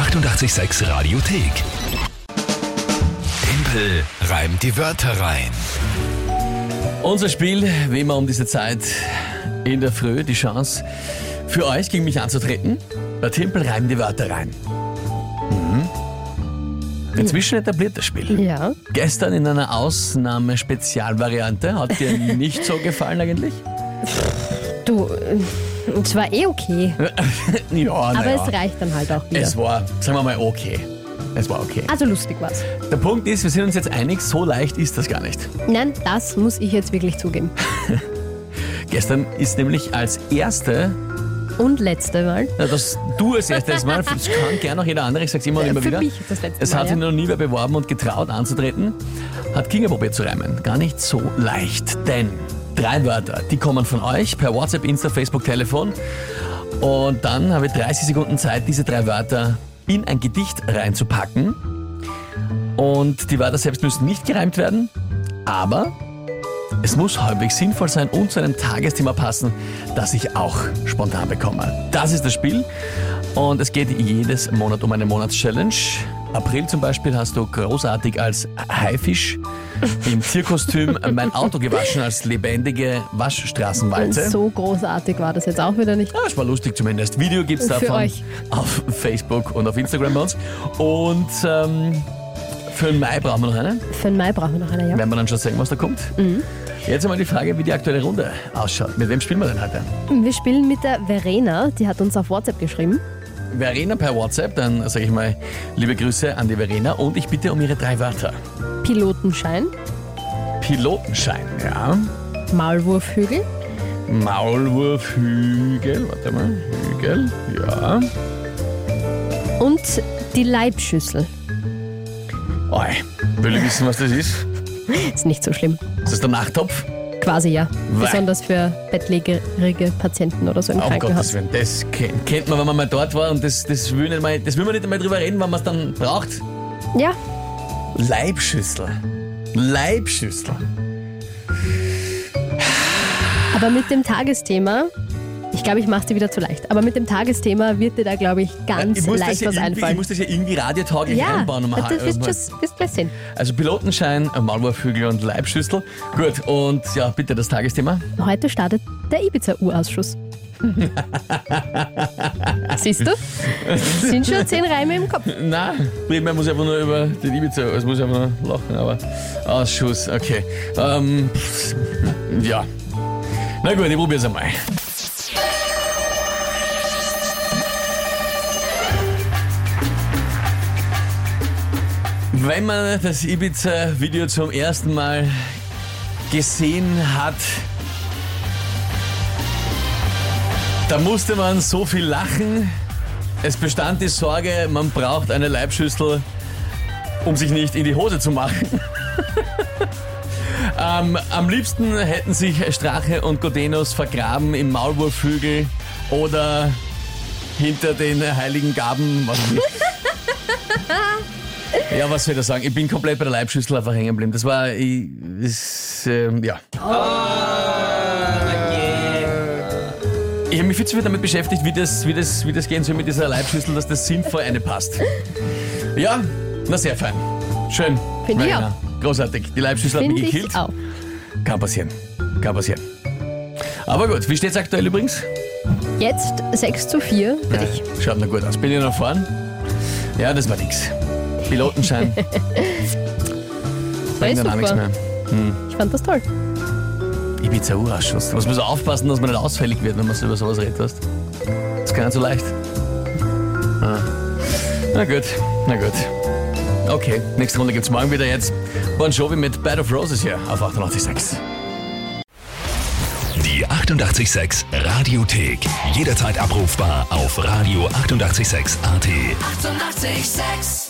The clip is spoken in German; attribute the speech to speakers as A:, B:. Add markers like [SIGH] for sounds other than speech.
A: 886 Radiothek. Tempel reimt die Wörter rein.
B: Unser Spiel, wie immer um diese Zeit in der Früh, die Chance für euch gegen mich anzutreten. Der Tempel reimt die Wörter rein. Mhm. Inzwischen etabliert das Spiel.
C: Ja.
B: Gestern in einer Ausnahme-Spezialvariante. Hat dir [LAUGHS] nicht so gefallen eigentlich? [LAUGHS]
C: Du, es war eh okay. [LAUGHS]
B: Ja,
C: Aber
B: naja.
C: es reicht dann halt auch wieder.
B: Es war, sagen wir mal, okay. Es war okay.
C: Also lustig war's.
B: Der Punkt ist, wir sind uns jetzt einig, so leicht ist das gar nicht.
C: Nein, das muss ich jetzt wirklich zugeben. [LAUGHS]
B: Gestern ist nämlich als erste,
C: Und letzte Mal.
B: na, dass du als erstes Mal, das kann gerne auch jeder andere, ich sag's immer und immer
C: Für
B: wieder.
C: mich das letzte
B: Es hat sich
C: ja.
B: noch nie wer beworben und getraut anzutreten. Hat Kinga probiert zu reimen. Gar nicht so leicht, denn drei Wörter, die kommen von euch per WhatsApp, Insta, Facebook, Telefon. Und dann habe ich 30 Sekunden Zeit, diese drei Wörter in ein Gedicht reinzupacken. Und die Wörter selbst müssen nicht gereimt werden, aber es muss halbwegs sinnvoll sein und zu einem Tagesthema passen, das ich auch spontan bekomme. Das ist das Spiel und es geht jedes Monat um eine Monatschallenge. April zum Beispiel hast du großartig als Haifisch im Tierkostüm mein Auto gewaschen als lebendige Waschstraßenwalze.
C: So großartig war das jetzt auch wieder nicht.
B: Ja, es war lustig zumindest. Video gibt's
C: Für
B: davon
C: euch.
B: auf Facebook und auf Instagram bei uns. Und ähm, für den Mai brauchen wir noch einen.
C: Für den Mai brauchen wir noch eine, ja.
B: Werden wir dann schon sehen, was da kommt. Jetzt einmal die Frage, wie die aktuelle Runde ausschaut. Mit wem spielen wir denn heute?
C: Wir spielen mit der Verena, die hat uns auf WhatsApp geschrieben.
B: Verena per WhatsApp, dann sage ich mal liebe Grüße an die Verena und ich bitte um ihre drei Wörter.
C: Pilotenschein,
B: Pilotenschein, ja.
C: Maulwurfhügel
B: Maulwurfhügel, warte mal, Hügel, ja.
C: und die Leibschüssel.
B: Oi, will ich wissen, was das ist? [LAUGHS]
C: Ist nicht so schlimm.
B: Ist das der Nachttopf?
C: Quasi ja.
B: Wei.
C: Besonders für bettlägerige Patienten oder so im
B: Gottes
C: Krankenhaus.
B: Willen, das kennt, kennt man, wenn man mal dort war und das, das, will, nicht mal, das will man nicht einmal drüber reden, wenn man es dann braucht.
C: Ja,
B: Leibschüssel. Leibschüssel.
C: aber mit dem Tagesthema, ich glaube, ich mache dir wieder zu leicht, aber mit dem Tagesthema wird dir da, glaube ich, ganz
B: ich,
C: leicht
B: ja
C: was
B: irgendwie, ich
C: einfallen.
B: muss das ja irgendwie radiotauglich
C: ja,
B: einbauen. Um
C: das wirst du gleich sehen.
B: also Pilotenschein, Maulwurfhügel und Leibschüssel. Gut, und ja, bitte das Tagesthema.
C: Heute startet der Ibiza-Urausschuss. [LAUGHS] Siehst du? Sind schon zehn Reime im Kopf.
B: Nein, primär muss einfach nur über den Ibiza, es muss einfach nur lachen, aber Ausschuss, okay. Ähm, ja. Na gut, ich probier's einmal. Wenn man das Ibiza-Video zum ersten Mal gesehen hat, da musste man so viel lachen. Es bestand die Sorge, man braucht eine Leibschüssel, um sich nicht in die Hose zu machen. [LAUGHS] ähm, am liebsten hätten sich Strache und Godenos vergraben im Maulwurfhügel oder hinter den heiligen Gaben. Was ich. Ja, was soll ich da sagen? Ich bin komplett bei der Leibschüssel einfach hängen geblieben. Das war, ich, ist, ähm, ja. Ich habe mich viel zu viel damit beschäftigt, wie das, wie, das, wie das gehen soll mit dieser Leibschüssel, dass das sinnvoll eine passt. Ja, na sehr fein. Schön.
C: Finde ich
B: Verena. Großartig. Die Leibschüssel hat
C: Finde
B: mich
C: ich
B: gekillt.
C: auch.
B: Kann passieren. Kann passieren. Aber gut, wie steht's aktuell übrigens?
C: Jetzt 6 zu 4 für dich.
B: Schaut noch gut aus. Bin ich noch vorn? Ja, das war nix. Pilotenschein. [LAUGHS] Bringt
C: ist
B: dann auch nichts mehr.
C: Ich fand das toll.
B: Ibiza-Urausschuss. Da muss man so aufpassen, dass man nicht ausfällig wird, wenn man so über sowas redet. Weißt? Das ist gar nicht so leicht. Ah. Na gut, na gut. Okay, nächste Runde gibt's morgen wieder jetzt. Bon Jovi mit Bed of Roses hier auf 88.6.
A: Die 886 Radiothek. Jederzeit abrufbar auf radio886.at. 886!
D: 886